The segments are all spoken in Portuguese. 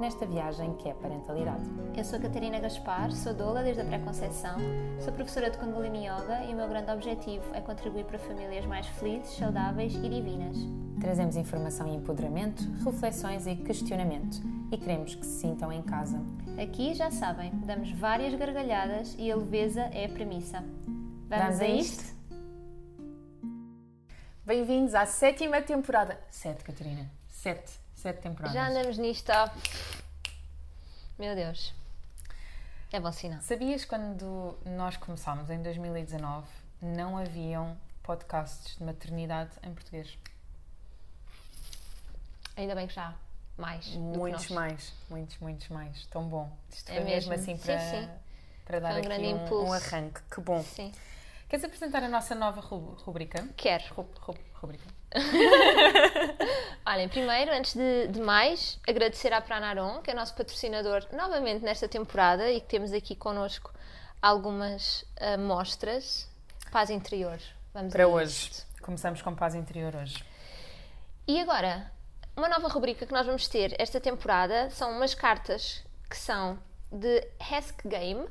nesta viagem que é parentalidade. Eu sou a Catarina Gaspar, sou doula desde a pré-conceição, sou professora de Kundalini Yoga e o meu grande objetivo é contribuir para famílias mais felizes, saudáveis e divinas. Trazemos informação e empoderamento, reflexões e questionamento e queremos que se sintam em casa. Aqui, já sabem, damos várias gargalhadas e a leveza é a premissa. Vamos, Vamos a isto? Bem-vindos à sétima temporada. Sete, Catarina. Sete. Sete temporadas. Já andamos nisto. Meu Deus. É bom sinal. Sabias quando nós começámos em 2019 não haviam podcasts de maternidade em português? Ainda bem que já há mais Muitos mais, muitos, muitos mais. Tão bom. Isto É foi mesmo, assim Sim, para, sim. para dar um aqui grande um, um arranque. Que bom. Sim. Queres apresentar a nossa nova ru- rubrica? Quero. Ru- ru- rubrica. Olhem, primeiro, antes de, de mais, agradecer à Pranaron, que é nosso patrocinador novamente nesta temporada e que temos aqui connosco algumas amostras. Paz interior. Vamos Para hoje. Começamos com paz interior hoje. E agora, uma nova rubrica que nós vamos ter esta temporada são umas cartas que são de Ask Game.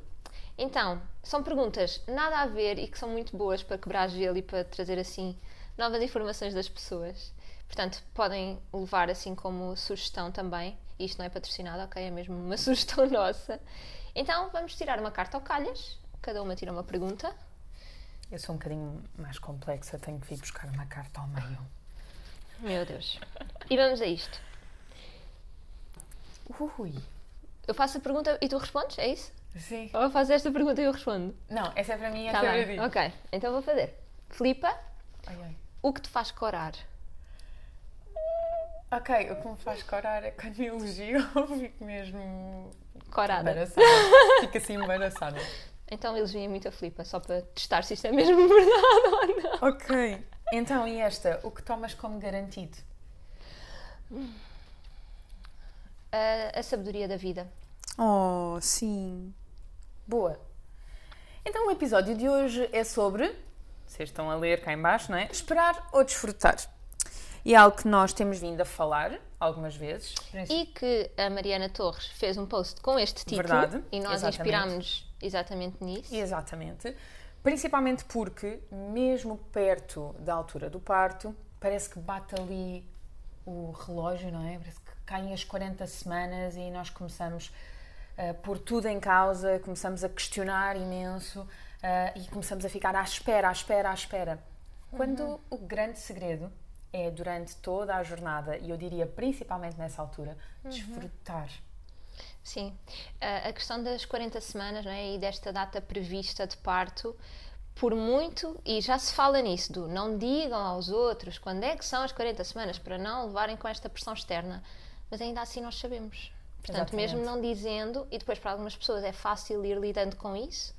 Então, são perguntas nada a ver e que são muito boas para quebrar gelo e para trazer assim novas informações das pessoas. Portanto, podem levar assim como sugestão também. Isto não é patrocinado, ok? É mesmo uma sugestão nossa. Então, vamos tirar uma carta ao calhas. Cada uma tira uma pergunta. Eu sou um bocadinho mais complexa, tenho que vir buscar uma carta ao meio. Meu Deus. E vamos a isto. Ui. Eu faço a pergunta e tu respondes? É isso? Sim. Ou fazes esta pergunta e eu respondo? Não, essa é para mim, Tá é bem. para. Ok, então vou fazer. Filipa, Ai, ai. O que te faz corar? Ok, o que me faz corar é quando me elogio, eu fico mesmo Corada. embaraçada. Fico assim embaraçada. Então elogiem muito a Filipa, só para testar se isto é mesmo verdade ou não. Ok. Então, e esta? O que tomas como garantido? A, a sabedoria da vida. Oh, sim. Boa. Então, o episódio de hoje é sobre. Vocês estão a ler cá em baixo, não é? Esperar ou desfrutar. E é algo que nós temos vindo a falar algumas vezes. E que a Mariana Torres fez um post com este título Verdade, e nós inspirámos-nos exatamente nisso. Exatamente. Principalmente porque, mesmo perto da altura do parto, parece que bate ali o relógio, não é? Parece que caem as 40 semanas e nós começamos a pôr tudo em causa, começamos a questionar imenso ah, e começamos a ficar à espera, à espera, à espera. Quando o grande segredo é, durante toda a jornada, e eu diria principalmente nessa altura, desfrutar. Sim. A a questão das 40 semanas não é? e desta data prevista de parto, por muito, e já se fala nisso, do não digam aos outros quando é que são as 40 semanas, para não levarem com esta pressão externa. Mas ainda assim nós sabemos. Portanto, Exatamente. mesmo não dizendo, e depois para algumas pessoas é fácil ir lidando com isso,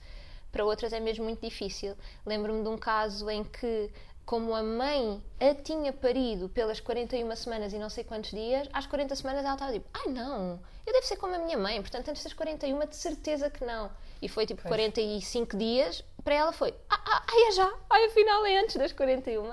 para outras é mesmo muito difícil. Lembro-me de um caso em que, como a mãe a tinha parido pelas 41 semanas e não sei quantos dias, às 40 semanas ela estava tipo: ai não, eu devo ser como a minha mãe, portanto, antes das 41, de certeza que não. E foi tipo 45 dias, para ela foi: ah, ah, ai é já, ai afinal é antes das 41.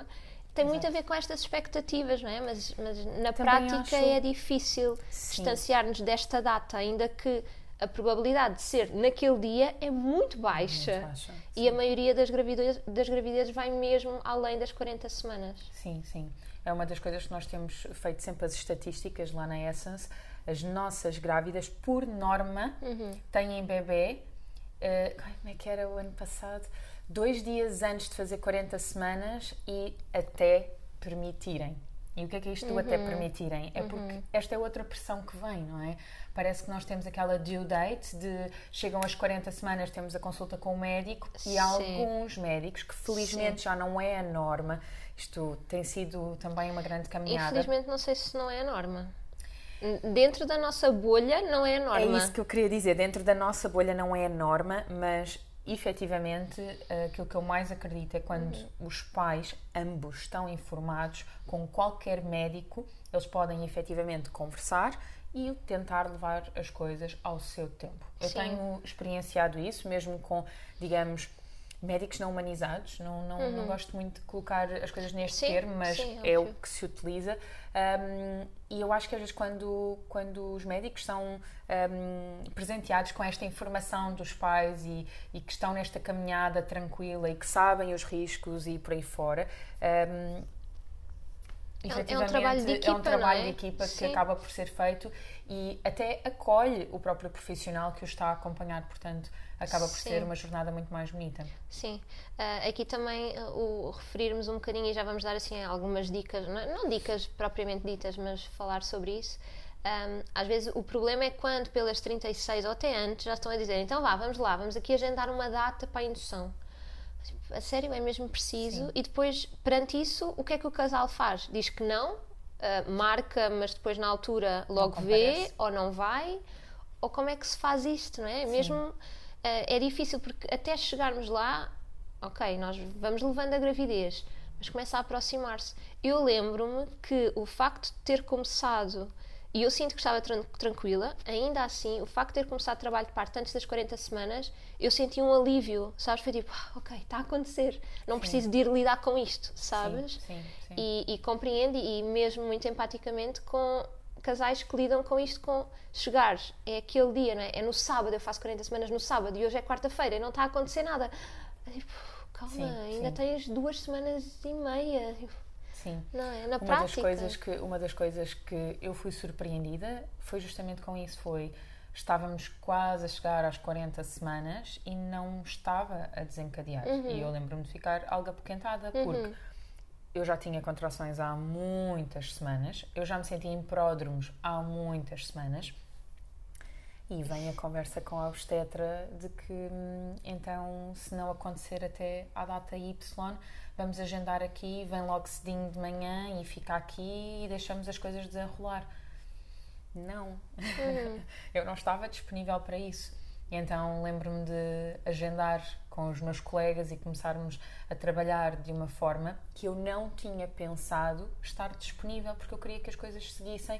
Tem muito a ver com estas expectativas, não é? Mas, mas na Também prática acho- é difícil distanciar-nos desta data, ainda que a probabilidade de ser naquele dia é muito baixa. baixa, E a maioria das gravidez, das gravidezes vai mesmo além das 40 semanas. Sim, sim. É uma das coisas que nós temos feito sempre as estatísticas lá na Essence. As nossas grávidas, por norma, têm bebê. ai, como é que era o ano passado? Dois dias antes de fazer 40 semanas e até permitirem. E o que é que é isto do até permitirem? É porque esta é outra pressão que vem, não é? Parece que nós temos aquela due date de chegam as 40 semanas, temos a consulta com o médico e há Sim. alguns médicos que felizmente já não é a norma. Isto tem sido também uma grande caminhada. Infelizmente, não sei se não é a norma. Dentro da nossa bolha, não é a É norma. isso que eu queria dizer. Dentro da nossa bolha não é a norma, mas efetivamente, aquilo que eu mais acredito é quando uhum. os pais, ambos, estão informados com qualquer médico, eles podem efetivamente conversar e tentar levar as coisas ao seu tempo. Eu Sim. tenho experienciado isso, mesmo com, digamos, médicos não humanizados. Não, não, uhum. não gosto muito de colocar as coisas neste sim, termo, mas sim, é o que se utiliza. Um, e eu acho que às vezes quando, quando os médicos são um, presenteados com esta informação dos pais e, e, que estão nesta caminhada tranquila e que sabem os riscos e por aí fora, um, é um trabalho de equipa, é um trabalho é? de equipa que acaba por ser feito e até acolhe o próprio profissional que o está a acompanhar, portanto acaba por Sim. ser uma jornada muito mais bonita. Sim, uh, aqui também uh, o referirmos um bocadinho e já vamos dar assim algumas dicas, não, não dicas propriamente ditas, mas falar sobre isso. Um, às vezes o problema é quando pelas 36 ou até antes já estão a dizer então vá, vamos lá, vamos aqui agendar uma data para a indução a sério, é mesmo preciso. Sim. E depois, perante isso, o que é que o casal faz? Diz que não, uh, marca, mas depois na altura logo vê, ou não vai, ou como é que se faz isto, não é? Sim. Mesmo uh, é difícil porque até chegarmos lá, ok, nós vamos levando a gravidez, mas começa a aproximar-se. Eu lembro-me que o facto de ter começado e eu sinto que estava tran tranquila, ainda assim, o facto de ter começado trabalho de parte antes das 40 semanas, eu senti um alívio, sabes? Foi tipo, ah, ok, está a acontecer, não sim. preciso de ir lidar com isto, sabes? Sim, sim, sim. E, e compreendo, e mesmo muito empaticamente, com casais que lidam com isto com chegar, é aquele dia, não é? É no sábado, eu faço 40 semanas no sábado e hoje é quarta-feira e não está a acontecer nada. tipo, calma, sim, ainda sim. tens duas semanas e meia. Sim. Não é? Na uma prática. Das coisas que, uma das coisas que eu fui surpreendida foi justamente com isso, foi estávamos quase a chegar às 40 semanas e não estava a desencadear. Uhum. E eu lembro-me de ficar algo apoquentada, uhum. porque eu já tinha contrações há muitas semanas, eu já me sentia em pródromos há muitas semanas. E vem a conversa com a obstetra de que, hum, então, se não acontecer até à data Y, vamos agendar aqui, vem logo cedinho de manhã e fica aqui e deixamos as coisas desenrolar. Não, uhum. eu não estava disponível para isso. Então lembro-me de agendar com os meus colegas e começarmos a trabalhar de uma forma que eu não tinha pensado estar disponível, porque eu queria que as coisas seguissem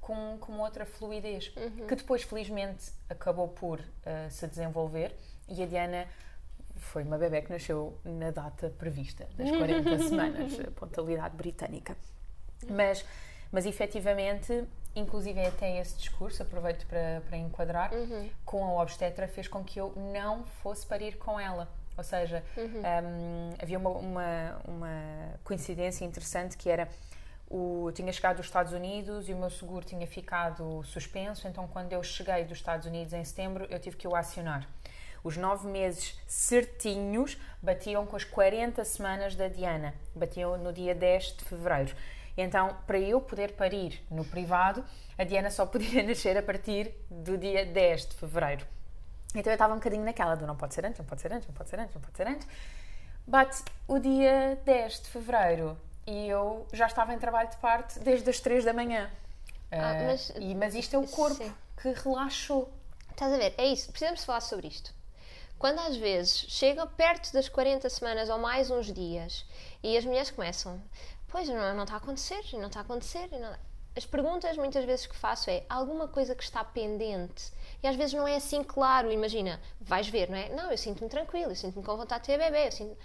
com, com outra fluidez, uhum. que depois felizmente acabou por uh, se desenvolver e a Diana foi uma bebê que nasceu na data prevista, das 40 semanas, a pontualidade britânica. Mas, mas efetivamente, inclusive até esse discurso, aproveito para, para enquadrar, uhum. com a obstetra fez com que eu não fosse parir com ela. Ou seja, uhum. um, havia uma, uma, uma, coincidência interessante que era o, eu tinha chegado dos Estados Unidos e o meu seguro tinha ficado suspenso, então quando eu cheguei dos Estados Unidos em setembro eu tive que o acionar. Os nove meses certinhos batiam com as 40 semanas da Diana, batiam no dia 10 de fevereiro. Então, para eu poder parir no privado, a Diana só podia nascer a partir do dia 10 de fevereiro. Então eu estava um bocadinho naquela do não pode ser antes, não pode ser antes, não pode ser antes, não pode ser antes. Bate o dia 10 de fevereiro e eu já estava em trabalho de parte desde as 3 da manhã. Ah, uh, mas, e, mas isto é o corpo sim. que relaxou. Estás a ver? É isso. Precisamos falar sobre isto. Quando às vezes chega perto das 40 semanas ou mais uns dias e as mulheres começam, pois não, não está a acontecer, não está a acontecer. Não... As perguntas muitas vezes que faço é alguma coisa que está pendente e às vezes não é assim claro. Imagina, vais ver, não é? Não, eu sinto-me tranquilo, eu sinto-me com vontade de ter bebê. Sinto...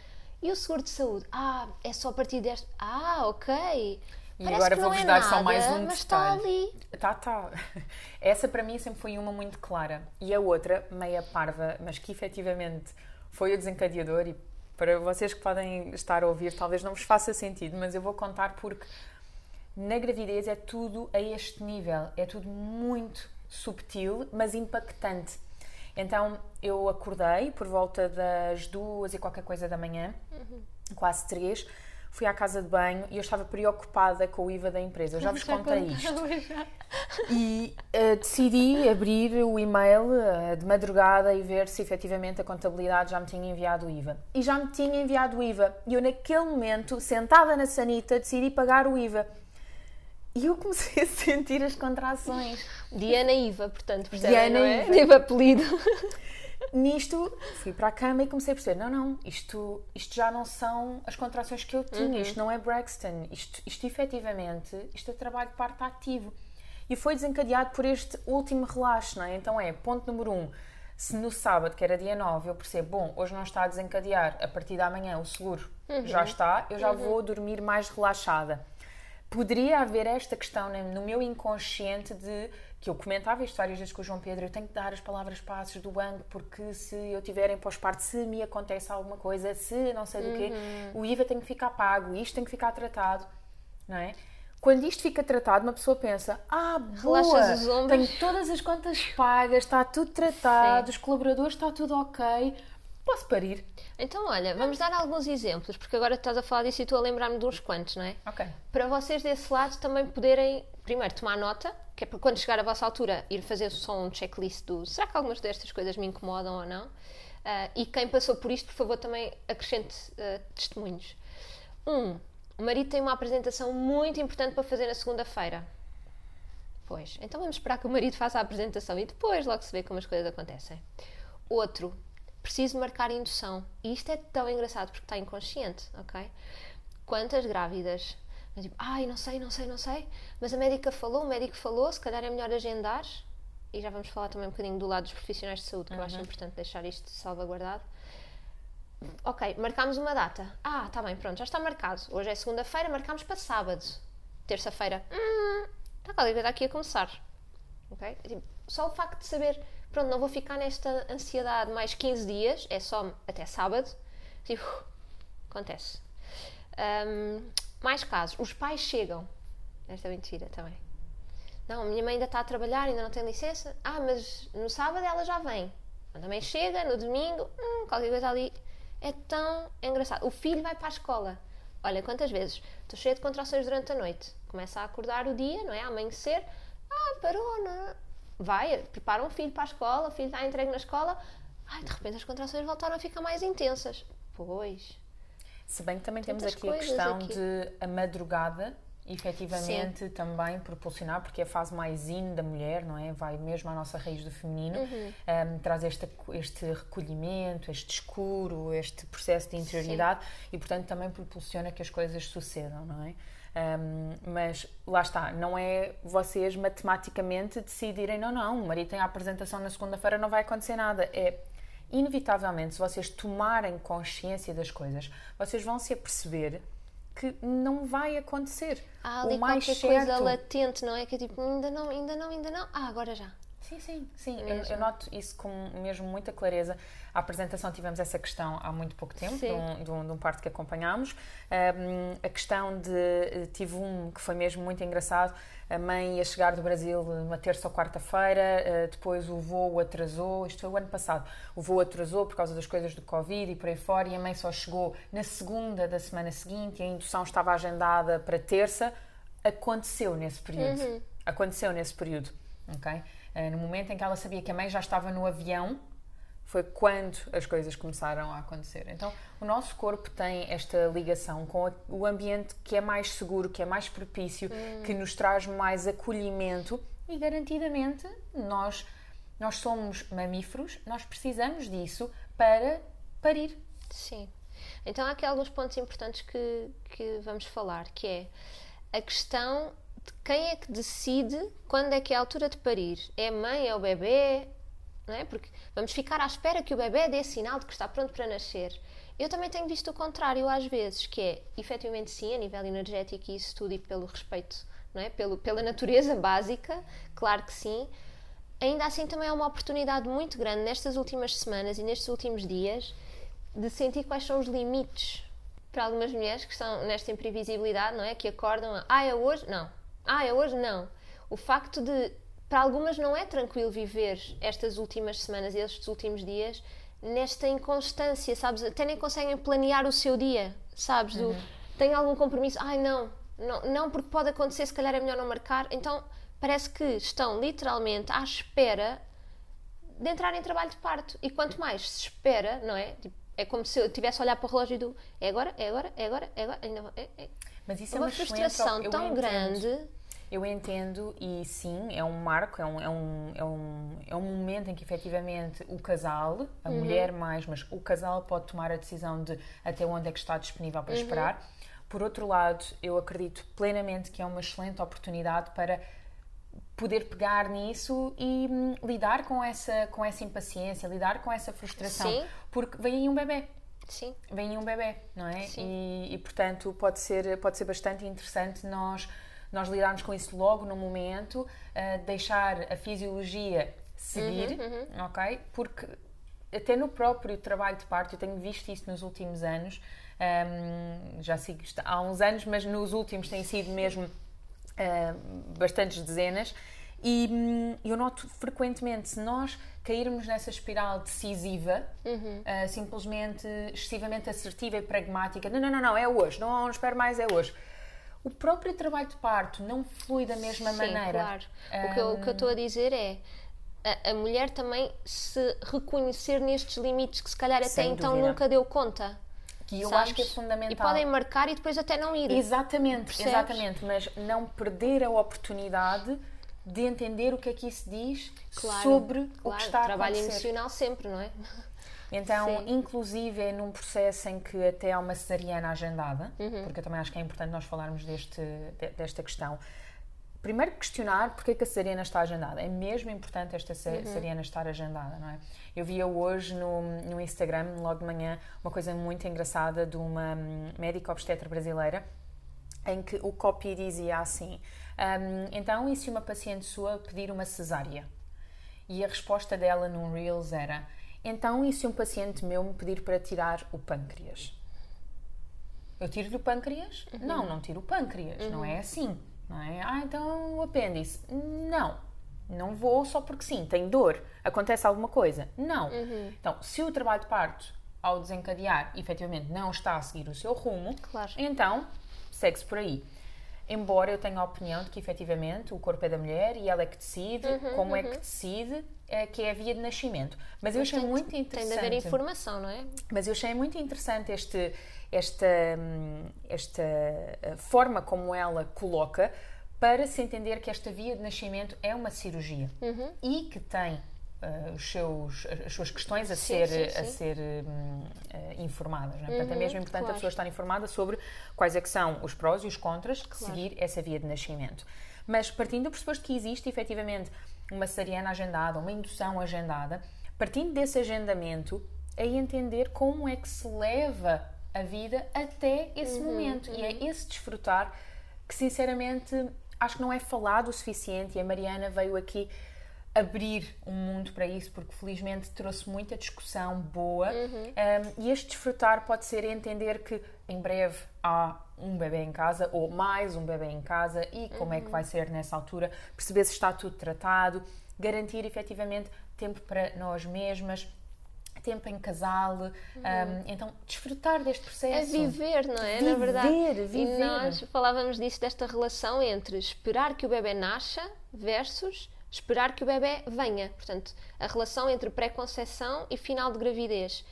E o seguro de saúde? Ah, é só a partir deste. Ah, ok. E Parece agora vou-vos é dar nada, só mais um mas detalhe. Está ali. Tá, tá. Essa para mim sempre foi uma muito clara. E a outra, meia parva, mas que efetivamente foi o desencadeador e para vocês que podem estar a ouvir, talvez não vos faça sentido, mas eu vou contar porque na gravidez é tudo a este nível, é tudo muito subtil, mas impactante. Então eu acordei por volta das duas e qualquer coisa da manhã, uhum. quase três fui à casa de banho e eu estava preocupada com o IVA da empresa. Eu já vos contei isto. E uh, decidi abrir o e-mail uh, de madrugada e ver se efetivamente a contabilidade já me tinha enviado o IVA. E já me tinha enviado o IVA. E eu, naquele momento, sentada na sanita, decidi pagar o IVA. E eu comecei a sentir as contrações. Diana Iva, portanto, percebem, Diana não é? Iva. Teve apelido. nisto, fui para a cama e comecei a perceber: não, não, isto, isto já não são as contrações que eu tinha, uhum. isto não é Braxton, isto, isto efetivamente, isto é trabalho de parte ativo. E foi desencadeado por este último relaxo, não é? Então é, ponto número um, se no sábado, que era dia 9, eu percebo, bom, hoje não está a desencadear, a partir da manhã o seguro uhum. já está, eu já uhum. vou dormir mais relaxada. Poderia haver esta questão no meu inconsciente de que eu comentava histórias vezes com o João Pedro, eu tenho que dar as palavras passos do banco, porque se eu tiver em pós-parto, se me acontece alguma coisa, se não sei do quê, uhum. o IVA tem que ficar pago, isto tem que ficar tratado, não é? Quando isto fica tratado, uma pessoa pensa: Ah, boa, tenho todas as contas pagas, está tudo tratado, Sim. os colaboradores, está tudo ok, posso parir. Então, olha, vamos dar alguns exemplos, porque agora estás a falar disso e estou a lembrar-me de uns quantos, não é? Ok. Para vocês desse lado também poderem, primeiro, tomar nota, que é para quando chegar a vossa altura, ir fazer só um checklist do será que algumas destas coisas me incomodam ou não? Uh, e quem passou por isto, por favor, também acrescente uh, testemunhos. Um, o marido tem uma apresentação muito importante para fazer na segunda-feira. Pois, então vamos esperar que o marido faça a apresentação e depois logo se vê como as coisas acontecem. Outro, preciso marcar indução. E isto é tão engraçado porque está inconsciente, ok? Quantas grávidas? Tipo, ai, não sei, não sei, não sei, mas a médica falou, o médico falou, se calhar é melhor agendar. E já vamos falar também um bocadinho do lado dos profissionais de saúde, que uhum. eu acho importante deixar isto salvaguardado. Ok, marcámos uma data. Ah, está bem, pronto, já está marcado. Hoje é segunda-feira, marcámos para sábado. Terça-feira, hum, está qualquer coisa aqui a começar. Ok? Tipo, só o facto de saber pronto, não vou ficar nesta ansiedade mais 15 dias, é só até sábado. Tipo, acontece. Um, mais casos, os pais chegam. Esta é mentira também. Não, a minha mãe ainda está a trabalhar, ainda não tem licença. Ah, mas no sábado ela já vem. Também chega, no domingo, hum, qualquer coisa ali. É tão engraçado. O filho vai para a escola. Olha, quantas vezes? Estou cheia de contrações durante a noite. Começa a acordar o dia, não é? A amanhecer. Ah, parou, não é? Vai, prepara um filho para a escola, o filho está entregue na escola, ai, de repente as contrações voltaram a ficar mais intensas. Pois. Se bem que também temos aqui a questão aqui. de a madrugada efetivamente Sim. também proporcionar, porque é a fase mais in da mulher, não é? Vai mesmo à nossa raiz do feminino, uhum. um, traz este, este recolhimento, este escuro, este processo de interioridade Sim. e, portanto, também propulsiona que as coisas sucedam, não é? Um, mas lá está, não é vocês matematicamente decidirem, não, não, o marido tem a apresentação na segunda-feira, não vai acontecer nada. É inevitavelmente, se vocês tomarem consciência das coisas, vocês vão se aperceber que não vai acontecer. Há ali o mais qualquer certo... coisa latente, não é? Que é tipo, ainda não, ainda não, ainda não. Ah, agora já. Sim, sim, sim. Eu, eu, noto isso com mesmo muita clareza. A apresentação tivemos essa questão há muito pouco tempo, de um, de, um, de um, parto que acompanhámos. Um, a questão de. Tive um que foi mesmo muito engraçado. A mãe ia chegar do Brasil numa terça ou quarta-feira, uh, depois o voo atrasou. Isto foi o ano passado. O voo atrasou por causa das coisas do Covid e por aí fora, e a mãe só chegou na segunda da semana seguinte a indução estava agendada para terça. Aconteceu nesse período. Uhum. Aconteceu nesse período. Ok? Eh, no momento em que ela sabia que a mãe já estava no avião, foi quando as coisas começaram a acontecer. Então, o nosso corpo tem esta ligação com o ambiente que é mais seguro, que é mais propício, hum. que nos traz mais acolhimento e garantidamente nós nós somos mamíferos, nós precisamos disso para parir. Sim. Então há aqui alguns pontos importantes que, que vamos falar, que é a questão quem é que decide quando é que é a altura de parir. É a mãe, é o bebê? Não é? Porque vamos ficar à espera que o bebê dê sinal de que está pronto para nascer. Eu também tenho visto o contrário às vezes, que é, efetivamente sim, a nível energético e isso tudo e pelo respeito, não é? Pelo, pela natureza básica, claro que sim. Ainda assim também é uma oportunidade muito grande nestas últimas semanas e nestes últimos dias de sentir quais são os limites para algumas mulheres que estão nesta imprevisibilidade, não é? Que acordam, ah, é hoje? Não, ah, é hoje? Não. O facto de, para algumas, não é tranquilo viver estas últimas semanas e estes últimos dias nesta inconstância, sabes? Até nem conseguem planear o seu dia, sabes? Do, uhum. Tem algum compromisso? Ai, não, não, não, porque pode acontecer, se calhar é melhor não marcar. Então, parece que estão literalmente à espera de entrar em trabalho de parto. E quanto mais se espera, não é? Tipo, é como se eu estivesse a olhar para o relógio do é agora, é agora, é agora, é agora. Ainda, é, é. Mas isso é uma, uma frustração tão grande Eu entendo e sim, é um marco, é um, é um, é um, é um momento em que efetivamente o casal, a uhum. mulher mais, mas o casal pode tomar a decisão de até onde é que está disponível para uhum. esperar. Por outro lado, eu acredito plenamente que é uma excelente oportunidade para poder pegar nisso e hum, lidar com essa, com essa impaciência, lidar com essa frustração. Sim. Porque vem aí um bebê. Sim. Vem aí um bebê, não é? Sim. E, e, portanto pode ser, pode ser bastante interessante nós, nós lidarmos com isso logo no momento, uh, deixar a fisiologia seguir, uhum, uhum. ok? Porque até no próprio trabalho de parto, eu tenho visto isso nos últimos anos, um, já sigo há uns anos, mas nos últimos tem sido mesmo uh, bastantes dezenas, e hum, eu noto frequentemente, se nós cairmos nessa espiral decisiva, uhum. uh, simplesmente excessivamente assertiva e pragmática, não, não, não, não, é hoje, não, não espero mais, é hoje. O próprio trabalho de parto não flui da mesma Sim, maneira. Claro. Um... O, que eu, o que eu estou a dizer é a, a, mulher também se reconhecer nestes limites que se calhar até então nunca deu conta. Que eu sabes? acho que é fundamental. E podem marcar e depois até não ir. Exatamente, Percebes? exatamente, mas não perder a oportunidade de entender o que é que isso diz claro, sobre claro, o que está a trabalho emocional sempre, não é? Então, Sim. inclusive, é num processo em que até há uma cesariana agendada, uhum. porque eu também acho que é importante nós falarmos deste, desta questão. Primeiro, questionar porque é que a cesariana está agendada. É mesmo importante esta uhum. cesariana estar agendada, não é? Eu via hoje no, no Instagram, logo de manhã, uma coisa muito engraçada de uma hum, médica obstetra brasileira, em que o copy dizia assim: um, Então, e se uma paciente sua pedir uma cesárea? E a resposta dela num Reels era: Então, e se um paciente meu me pedir para tirar o pâncreas? Eu tiro-lhe o pâncreas? Uhum. Não, não tiro o pâncreas, uhum. não é assim. Não é? Ah, então o apêndice? Não, não vou só porque sim, tem dor, acontece alguma coisa. Não. Uhum. Então, se o trabalho de parto, ao desencadear, efetivamente não está a seguir o seu rumo, claro. então segue-se por aí. Embora eu tenha a opinião de que efetivamente o corpo é da mulher e ela é que decide, uhum, como uhum. é que uhum. decide, é, que é a via de nascimento. Mas, Mas eu achei tem, muito interessante. Tem de haver informação, não é? Mas eu achei muito interessante este, esta, hum, esta eh, forma como ela coloca para se entender que esta via de nascimento é uma cirurgia uhum. e que tem uh, os seus, as suas questões a sim, ser, sim, sim. A ser um, uh, informadas. Uhum, Portanto, é mesmo uhum, importante claro. a pessoa estar informada sobre quais é que são os prós e os contras de claro. seguir essa via de nascimento. Mas partindo do pressuposto que existe efetivamente uma cesariana agendada, uma indução agendada, partindo desse agendamento, é entender como é que se leva a vida até esse uhum, momento. Uhum. E é uhum. esse desfrutar que, sinceramente, acho que não é falado o suficiente e a Mariana veio aqui abrir um mundo para isso, porque felizmente trouxe muita discussão boa. Uhum. Um, e este desfrutar pode ser entender que em breve há um bebê em casa ou mais um bebê em casa e como uhum. é que uhum. vai ser nessa altura, perceber se está tudo tratado, garantir efetivamente tempo para nós mesmas, tempo em casal, uhum. um, então desfrutar deste processo. É viver, não é? Viver, Na verdade. Viver. E nós falávamos disso, desta relação entre esperar que o bebê nasça versus esperar que o bebê venha. Portanto, a relação entre pré-conceição e final de gravidez.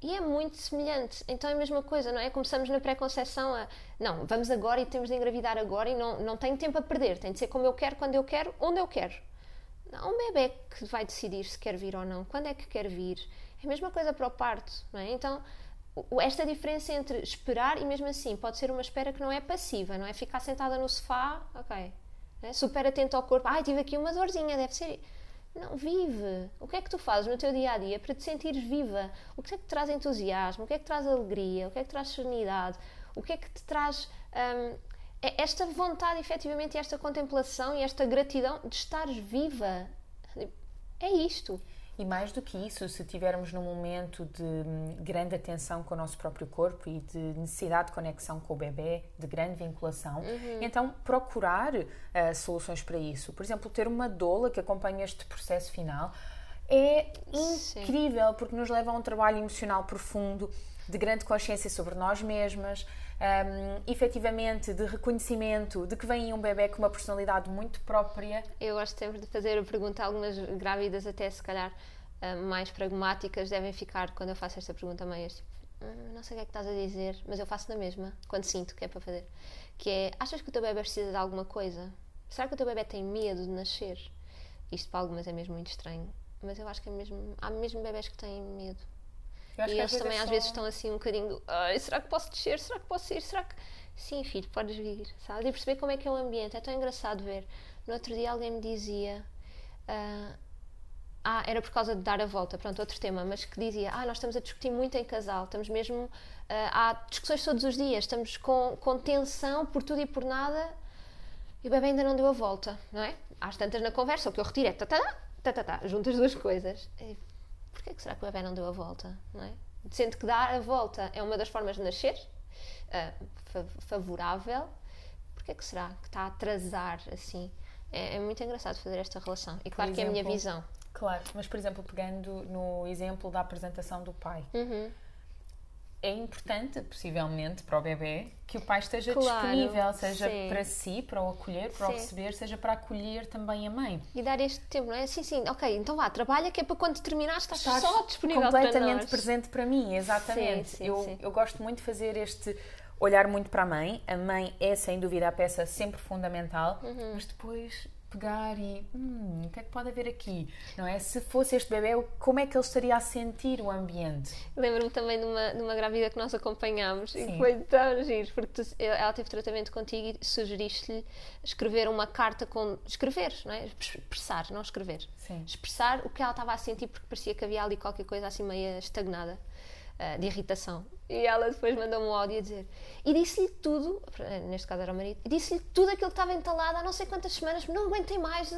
E é muito semelhante. Então é a mesma coisa, não é? Começamos na pré-conceição a. Não, vamos agora e temos de engravidar agora e não, não tenho tempo a perder. Tem de ser como eu quero, quando eu quero, onde eu quero. Não, o bebê que vai decidir se quer vir ou não, quando é que quer vir. É a mesma coisa para o parto, não é? Então, esta diferença entre esperar e mesmo assim pode ser uma espera que não é passiva, não é ficar sentada no sofá, ok, né? super atento ao corpo, ai, tive aqui uma dorzinha, deve ser. Não, vive. O que é que tu fazes no teu dia a dia para te sentires viva? O que é que te traz entusiasmo? O que é que traz alegria? O que é que traz serenidade? O que é que te traz hum, esta vontade, efetivamente, esta contemplação e esta gratidão de estares viva? É isto. E mais do que isso, se tivermos num momento de hum, grande atenção com o nosso próprio corpo e de necessidade de conexão com o bebê, de grande vinculação, uhum. então procurar uh, soluções para isso. Por exemplo, ter uma doula que acompanhe este processo final é incrível Sim. porque nos leva a um trabalho emocional profundo, de grande consciência sobre nós mesmas, um, efetivamente de reconhecimento de que vem um bebê com uma personalidade muito própria. Eu gosto sempre de fazer a pergunta, algumas grávidas até se calhar mais pragmáticas devem ficar quando eu faço esta pergunta meio tipo, hum, não sei o que é que estás a dizer, mas eu faço na mesma, quando sinto que é para fazer. Que é, achas que o teu bebê precisa de alguma coisa? será que o teu bebê tem medo de nascer? Isto para algumas é mesmo muito estranho, mas eu acho que é mesmo, há mesmo bebés que têm medo. E eles também é às só... vezes estão assim um bocadinho, Ai, será que posso descer? Será que posso ir? Será que... Sim, filho, podes vir? E perceber como é que é o ambiente, é tão engraçado ver. No outro dia alguém me dizia, uh, ah, era por causa de dar a volta, pronto, outro tema, mas que dizia, ah, nós estamos a discutir muito em casal, estamos mesmo, uh, há discussões todos os dias, estamos com, com tensão por tudo e por nada, e o bebê ainda não deu a volta, não é? Às tantas na conversa, o que eu retiro é tatatá, tatatá, junto as duas coisas. E, porquê que será que o bebê não deu a volta, não é? Sendo que dar a volta é uma das formas de nascer, uh, favorável, porquê que será que está a atrasar assim? É, é, muito engraçado fazer esta relação. E claro exemplo, que é a minha visão. Claro, mas por exemplo, pegando no exemplo da apresentação do pai. Uhum é importante, possivelmente, para o bebê, que o pai esteja claro, disponível, seja sim. para si, para o acolher, para sim. o receber, seja para acolher também a mãe. E dar este tempo, não é? Sim, sim, ok, então vá, trabalha que é para quando terminar estás, estás só disponível completamente presente para mim, exatamente. Sim, eu, eu gosto muito de fazer este olhar muito para a mãe. A mãe é, sem dúvida, a peça sempre fundamental, uhum. mas depois pegar e hum, o que é que pode haver aqui? Não é? Se fosse este bebê, como é que ele estaria a sentir o ambiente? Lembro-me também de uma, de uma grávida que nós acompanhámos Sim. e foi tão giro, porque tu, ela teve tratamento contigo e sugeriste-lhe escrever uma carta com. escrever, não é? Expressar, não escrever. Sim. Expressar o que ela estava a sentir, porque parecia que havia ali qualquer coisa assim meio estagnada. Uh, de irritação. E ela depois mandou-me um áudio a dizer. E disse-lhe tudo, neste caso era o marido, disse-lhe tudo aquilo que estava entalado há não sei quantas semanas, não aguentei mais.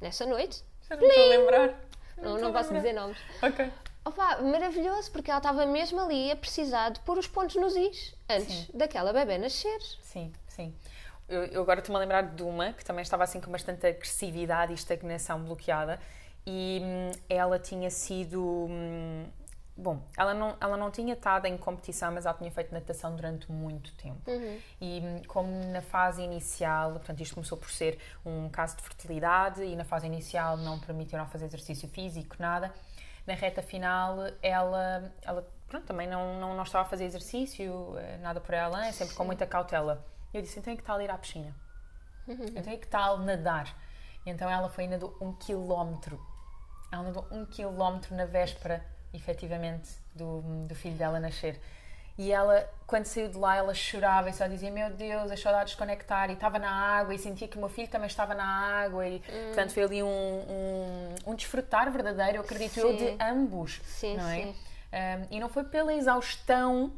Nessa noite. Já não estou a lembrar. Não, não, não posso dizer nomes. Ok. Opa, maravilhoso, porque ela estava mesmo ali a precisar de pôr os pontos nos is antes sim. daquela bebê nascer. Sim, sim. Eu, eu agora estou-me a lembrar de uma que também estava assim com bastante agressividade e estagnação bloqueada e hum, ela tinha sido. Hum, Bom, ela não, ela não tinha estado em competição, mas ela tinha feito natação durante muito tempo. Uhum. E hum, como na fase inicial, portanto, isto começou por ser um caso de fertilidade e na fase inicial não permitiram fazer exercício físico, nada. Na reta final, ela, ela pronto, também não, não, não estava a fazer exercício, eh, nada por ela, é sempre com muita cautela. Eu disse, então é que tal ir à piscina? Uhum. Então é que tal nadar? Então ela foi e nadou um quilómetro. Ela nadou um quilómetro na véspera efetivamente, do, do filho dela nascer. E ela, quando saiu de lá, ela chorava e só dizia: Meu Deus, as saudades desconectar. E estava na água e sentia que o meu filho também estava na água. E, hum. portanto, foi ali um, um, um desfrutar verdadeiro, eu acredito sim. eu, de ambos. Sim, não é? Sim. Um, e não foi pela exaustão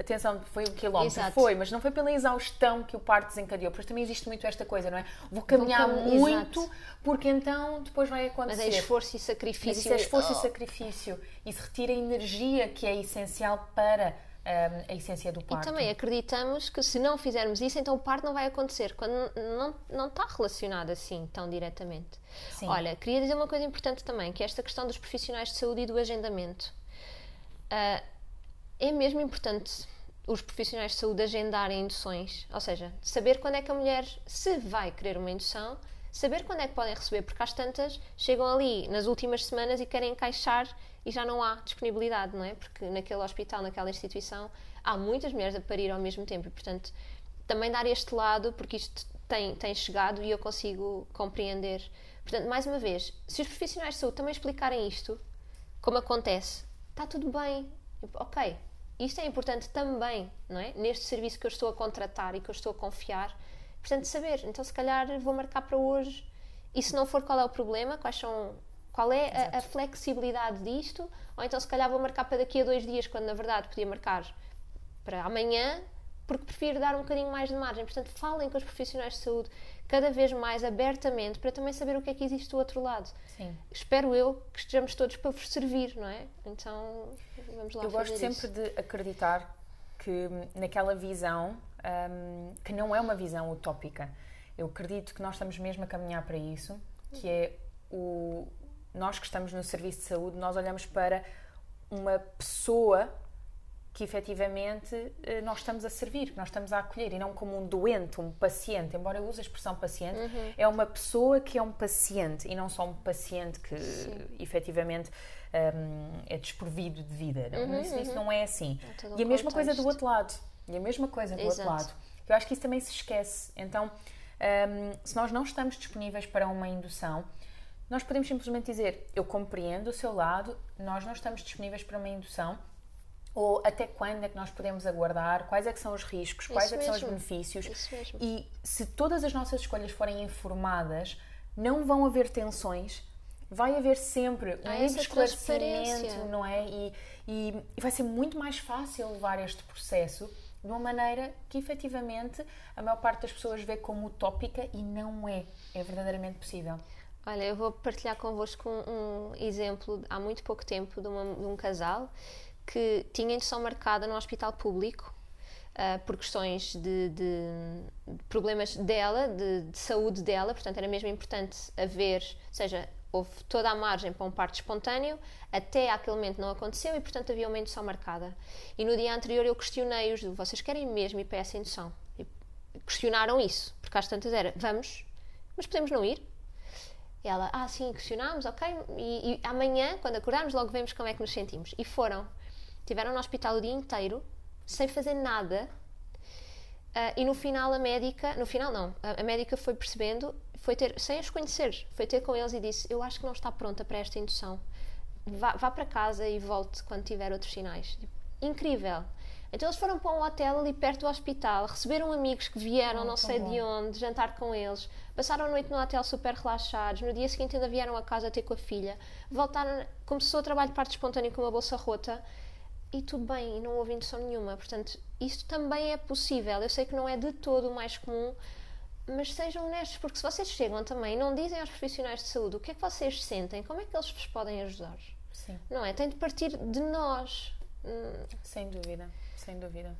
Atenção, foi um quilómetro, Exato. foi, mas não foi pela exaustão que o parto desencadeou, porque também existe muito esta coisa, não é? Vou caminhar Vou cam... muito, Exato. porque então depois vai acontecer. Mas é esforço e sacrifício. Mas isso é esforço oh. e sacrifício. Isso retira a energia que é essencial para um, a essência do parto. E também acreditamos que se não fizermos isso, então o parto não vai acontecer, quando não, não está relacionado assim tão diretamente. Sim. Olha, queria dizer uma coisa importante também, que é esta questão dos profissionais de saúde e do agendamento. Uh, é mesmo importante os profissionais de saúde agendarem induções, ou seja, saber quando é que a mulher se vai querer uma indução, saber quando é que podem receber, porque às tantas chegam ali nas últimas semanas e querem encaixar e já não há disponibilidade, não é? Porque naquele hospital, naquela instituição, há muitas mulheres a parir ao mesmo tempo e, portanto, também dar este lado, porque isto tem, tem chegado e eu consigo compreender. Portanto, mais uma vez, se os profissionais de saúde também explicarem isto, como acontece, está tudo bem, ok, isto é importante também, não é? Neste serviço que eu estou a contratar e que eu estou a confiar. Portanto, saber, então se calhar vou marcar para hoje e se não for, qual é o problema? Quais são, qual é a, a, flexibilidade disto? Ou então se calhar vou marcar para daqui a dois dias, quando na verdade podia marcar para amanhã, porque prefiro dar um bocadinho mais de margem. Portanto, falem com os profissionais de saúde cada vez mais abertamente para também saber o que é que existe do outro lado. Sim. Espero eu que estejamos todos para vos servir, não é? Então, vamos lá Eu gosto sempre de acreditar que naquela visão, um, que não é uma visão utópica, eu acredito que nós estamos mesmo a caminhar para isso, que é o nós que estamos no serviço de saúde, nós olhamos para uma pessoa que efetivamente eh, nós estamos a servir, que nós estamos a acolher e não como um doente, um paciente. Embora eu use a expressão paciente, uhum. é uma pessoa que é um paciente e não só um paciente que Sim. efetivamente um, é desprovido de vida. Não? Uhum, isso, uhum. isso, não é assim. É e a mesma coisa do outro lado. E a mesma coisa do Exato. outro lado. Eu acho que isso também se esquece. Então, Um, se nós não estamos disponíveis para uma indução, nós podemos simplesmente dizer: Eu compreendo o seu lado, nós não estamos disponíveis para uma indução. Ou até quando é que nós podemos aguardar? Quais é que são os riscos? Quais Isso é que são os benefícios? Isso mesmo. E se todas as nossas escolhas forem informadas, não vão haver tensões. Vai haver sempre um livre esclarecimento, não é? E, e- e vai ser muito mais fácil levar este processo de uma maneira que efetivamente a maior parte das pessoas vê como utópica e não é. É verdadeiramente possível. Olha, eu vou partilhar convosco um, um exemplo há muito pouco tempo de, uma- de um casal que tinha indução marcada no hospital público ah, por questões de, de- de problemas dela, de, de saúde dela, portanto era mesmo importante haver, ou seja, houve toda a margem para um parto espontâneo, até aquele momento não aconteceu e portanto havia uma indução marcada. E no dia anterior eu questionei-os, vocês querem mesmo ir para essa indução? E questionaram isso, porque às tantas era, vamos, mas podemos não ir? Ela, ah, sim, questionámos, ok. E, e amanhã, quando acordarmos, logo vemos como é que nos sentimos. E foram. Tiveram no hospital o dia inteiro, sem fazer nada. Ah, e no final, a médica, no final não, a, a médica foi percebendo, foi ter, sem os conhecer, foi ter com eles e disse: Eu acho que não está pronta para esta indução. Vá, vá para casa e volte quando tiver outros sinais. Incrível. Então eles foram para um hotel ali perto do hospital, receberam amigos que vieram, Ah, não sei bom. de onde, jantar com eles, passaram a noite no hotel super relaxados, no dia seguinte ainda vieram a casa ter com a filha, voltaram, começou o trabalho de parte espontânea com uma bolsa rota e tudo bem, e não houve indução nenhuma. Portanto, isto também é possível. Eu sei que não é de todo o mais comum, mas sejam honestos, porque se vocês chegam também e não dizem aos profissionais de saúde o que é que vocês sentem, como é que eles vos podem ajudar? Sim, Não é? Tem de partir de nós. Hum, sem dúvida, sem dúvida.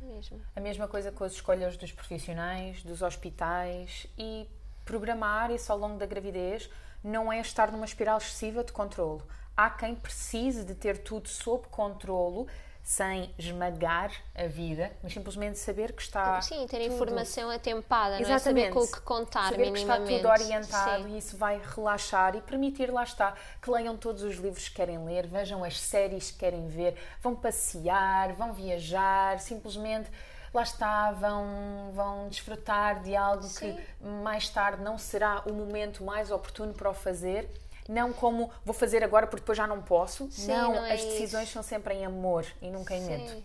mesmo. A mesma coisa com as escolhas dos profissionais, dos hospitais e programar isso ao longo da gravidez não é estar numa espiral excessiva de controlo. Há quem precise de ter tudo sob controlo sem esmagar a vida, mas simplesmente saber que está Sim, ter tudo- informação atempada, não é? Exatamente. Saber com o que contar Saber que está tudo orientado Sim. e isso vai relaxar e permitir, lá está, que leiam todos os livros que querem ler, vejam as séries que querem ver, vão passear, vão viajar, simplesmente lá está, vão, vão desfrutar de algo Sim. que mais tarde não será o momento mais oportuno para o fazer. Não como vou fazer agora porque depois já não posso. Sim, não, não é as decisões isso. são sempre em amor e nunca em medo. Sim.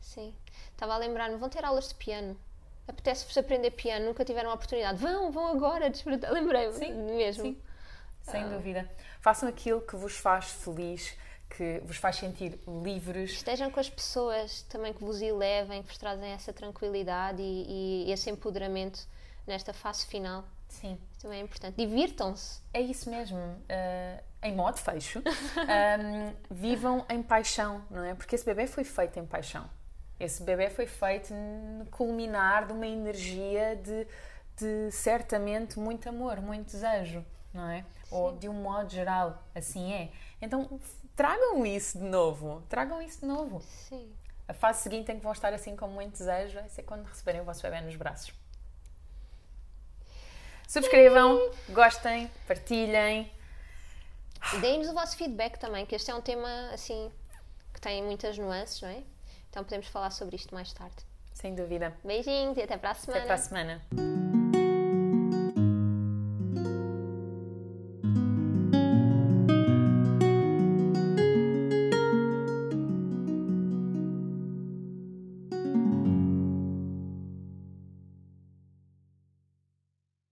Sim. Estava a lembrar-me, vão ter aulas de piano. Apetece-vos aprender piano, nunca tiveram a oportunidade. Vão, vão agora desfrutar. Lembrei-me Sim, mesmo. sim. Sem Ah. dúvida. Façam aquilo que vos faz feliz, que vos faz sentir livres. Estejam com as pessoas também que vos elevem, que vos trazem essa tranquilidade e, e esse empoderamento nesta fase final. Sim, também é importante. Divirtam-se. é isso mesmo. Uh, em modo fecho, um, vivam em paixão, não é? Porque esse bebê foi feito em paixão. Esse bebê foi feito no culminar de uma energia de, de certamente muito amor, muito desejo, não é? Ou de um modo geral, assim é. Então tragam isso de novo, tragam isso de novo. Sim. A fase seguinte em que vão estar assim com muito desejo vai ser quando receberem o vosso bebê nos braços. Subscrevam, gostem, partilhem. Deem-nos o vosso feedback também, que este é um tema assim que tem muitas nuances, não é? Então podemos falar sobre isto mais tarde. Sem dúvida. Beijinhos e até para a semana. Até para a semana.